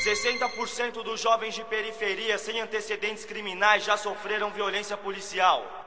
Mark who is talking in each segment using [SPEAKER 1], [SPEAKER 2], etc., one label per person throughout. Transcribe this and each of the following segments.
[SPEAKER 1] 60% dos jovens de periferia sem antecedentes criminais já sofreram violência policial.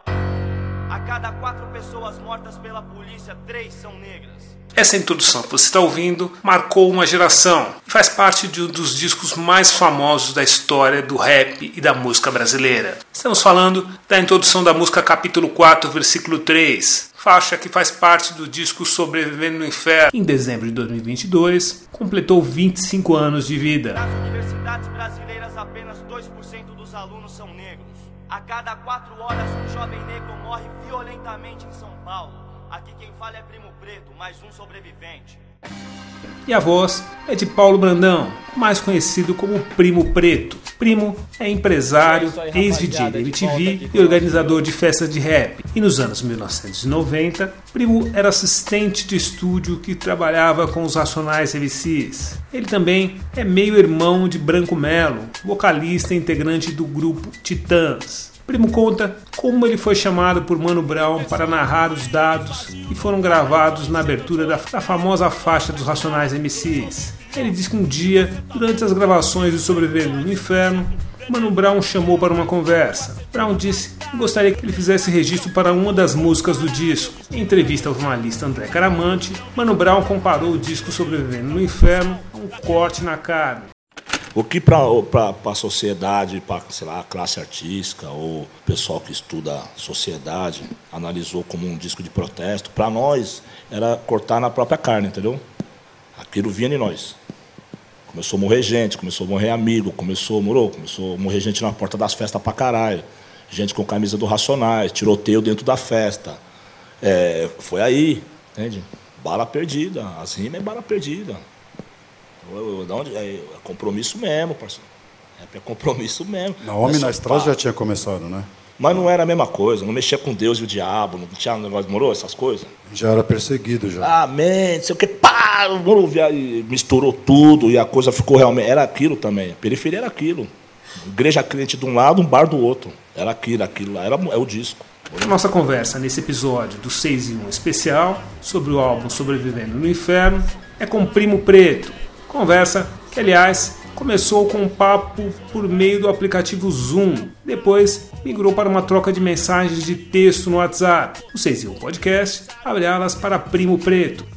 [SPEAKER 1] A cada quatro pessoas mortas pela polícia, três são negras.
[SPEAKER 2] Essa introdução que você está ouvindo marcou uma geração e faz parte de um dos discos mais famosos da história do rap e da música brasileira. Estamos falando da introdução da música capítulo 4, versículo 3, faixa que faz parte do disco Sobrevivendo no Inferno. Em dezembro de 2022, completou 25 anos de vida.
[SPEAKER 1] Nas universidades brasileiras, apenas 2% dos alunos são negros. A cada quatro horas, um jovem negro morre violentamente em São Paulo. Aqui quem fala é Primo Preto, mais um sobrevivente.
[SPEAKER 2] E a voz é de Paulo Brandão, mais conhecido como Primo Preto. Primo é empresário, ex-DJ da MTV e organizador de festas de rap. E nos anos 1990, Primo era assistente de estúdio que trabalhava com os Racionais MCs. Ele também é meio-irmão de Branco Melo, vocalista e integrante do grupo Titãs. Primo conta como ele foi chamado por Mano Brown para narrar os dados que foram gravados na abertura da, da famosa faixa dos Racionais MCs. Ele diz que um dia, durante as gravações de Sobrevivendo no Inferno, Mano Brown chamou para uma conversa. Brown disse que gostaria que ele fizesse registro para uma das músicas do disco. Em entrevista ao jornalista André Caramante, Mano Brown comparou o disco Sobrevivendo no Inferno a um corte na carne.
[SPEAKER 3] O que para a sociedade, para a classe artística ou pessoal que estuda sociedade analisou como um disco de protesto, para nós era cortar na própria carne, entendeu? Aquilo vinha de nós. Começou a morrer gente, começou a morrer amigo, começou, morou, começou a morrer gente na porta das festas para caralho. Gente com camisa do Racionais, tiroteio dentro da festa. É, foi aí, entende? Bala perdida, as rimas é bala perdida. De onde? É compromisso mesmo, parceiro. É compromisso mesmo.
[SPEAKER 4] Na Homem na Estrada já tinha começado, né?
[SPEAKER 3] Mas não era a mesma coisa, não mexia com Deus e o diabo, não tinha negócio, morou essas coisas?
[SPEAKER 4] Já era perseguido já.
[SPEAKER 3] Amém, não sei o que, pá, morou, misturou tudo e a coisa ficou realmente. Era aquilo também, a periferia era aquilo. Igreja crente de um lado, um bar do outro. Era aquilo, aquilo lá, era é o disco.
[SPEAKER 2] A nossa conversa nesse episódio do 6 e 1 especial sobre o álbum Sobrevivendo no Inferno é com Primo Preto, Conversa que, aliás, começou com um papo por meio do aplicativo Zoom. Depois migrou para uma troca de mensagens de texto no WhatsApp. O 6 Podcast abre alas para Primo Preto.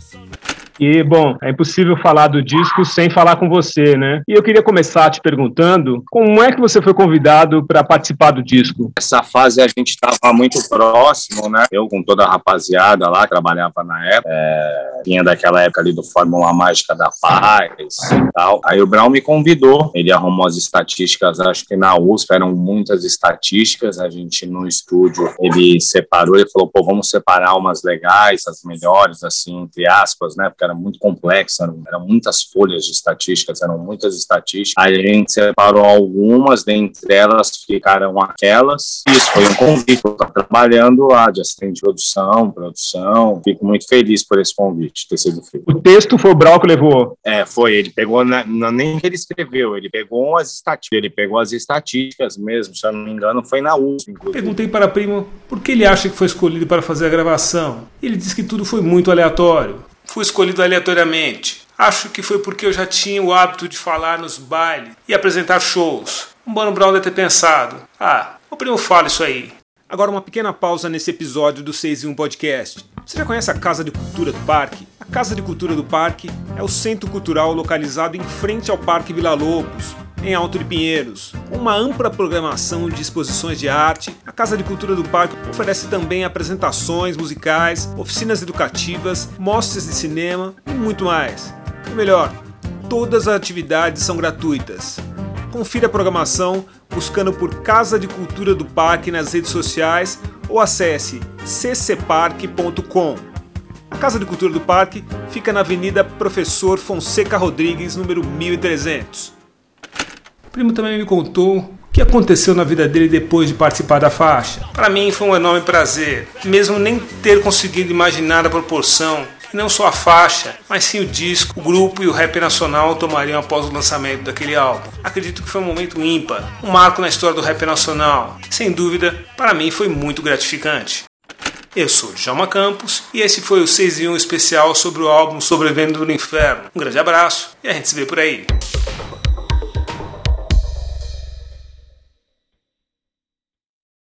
[SPEAKER 2] E, bom, é impossível falar do disco sem falar com você, né? E eu queria começar te perguntando como é que você foi convidado para participar do disco?
[SPEAKER 5] Essa fase a gente estava muito próximo, né? Eu com toda a rapaziada lá, trabalhava na época, é, tinha daquela época ali do Fórmula Mágica da Paz e tal. Aí o Brown me convidou, ele arrumou as estatísticas, acho que na USP eram muitas estatísticas, a gente no estúdio, ele separou, ele falou, pô, vamos separar umas legais, as melhores, assim, entre aspas, né? Porque era muito complexa, eram, eram, muitas folhas de estatísticas, eram muitas estatísticas. A gente separou algumas, dentre elas ficaram aquelas. Isso foi um convite para estar trabalhando lá de assistente de produção, produção. Fico muito feliz por esse convite ter sido feito.
[SPEAKER 2] O texto foi o Brau que levou?
[SPEAKER 5] É, foi. Ele pegou, na, não, nem que ele escreveu, ele pegou as estatísticas, ele pegou as estatísticas mesmo, se eu não me engano, foi na USP. Inclusive.
[SPEAKER 2] Perguntei para Primo por que ele acha que foi escolhido para fazer a gravação. Ele disse que tudo foi muito aleatório. Fui escolhido aleatoriamente. Acho que foi porque eu já tinha o hábito de falar nos bailes e apresentar shows. Um Mano Brown deve ter pensado: ah, o primo fala isso aí. Agora uma pequena pausa nesse episódio do 6 e 1 Podcast. Você já conhece a Casa de Cultura do Parque? A Casa de Cultura do Parque é o centro cultural localizado em frente ao Parque Vila Lobos, em Alto de Pinheiros. Com uma ampla programação de exposições de arte, a Casa de Cultura do Parque oferece também apresentações musicais, oficinas educativas, mostras de cinema e muito mais. E melhor, todas as atividades são gratuitas. Confira a programação buscando por Casa de Cultura do Parque nas redes sociais ou acesse ccparque.com. A Casa de Cultura do Parque fica na Avenida Professor Fonseca Rodrigues, número 1300. Primo também me contou o que aconteceu na vida dele depois de participar da faixa. Para mim foi um enorme prazer, mesmo nem ter conseguido imaginar a proporção que não só a faixa, mas sim o disco, o grupo e o rap nacional tomariam após o lançamento daquele álbum. Acredito que foi um momento ímpar, um marco na história do rap nacional. Sem dúvida, para mim foi muito gratificante. Eu sou Djalma Campos e esse foi o 6 em 1 especial sobre o álbum Sobrevivendo no Inferno. Um grande abraço e a gente se vê por aí.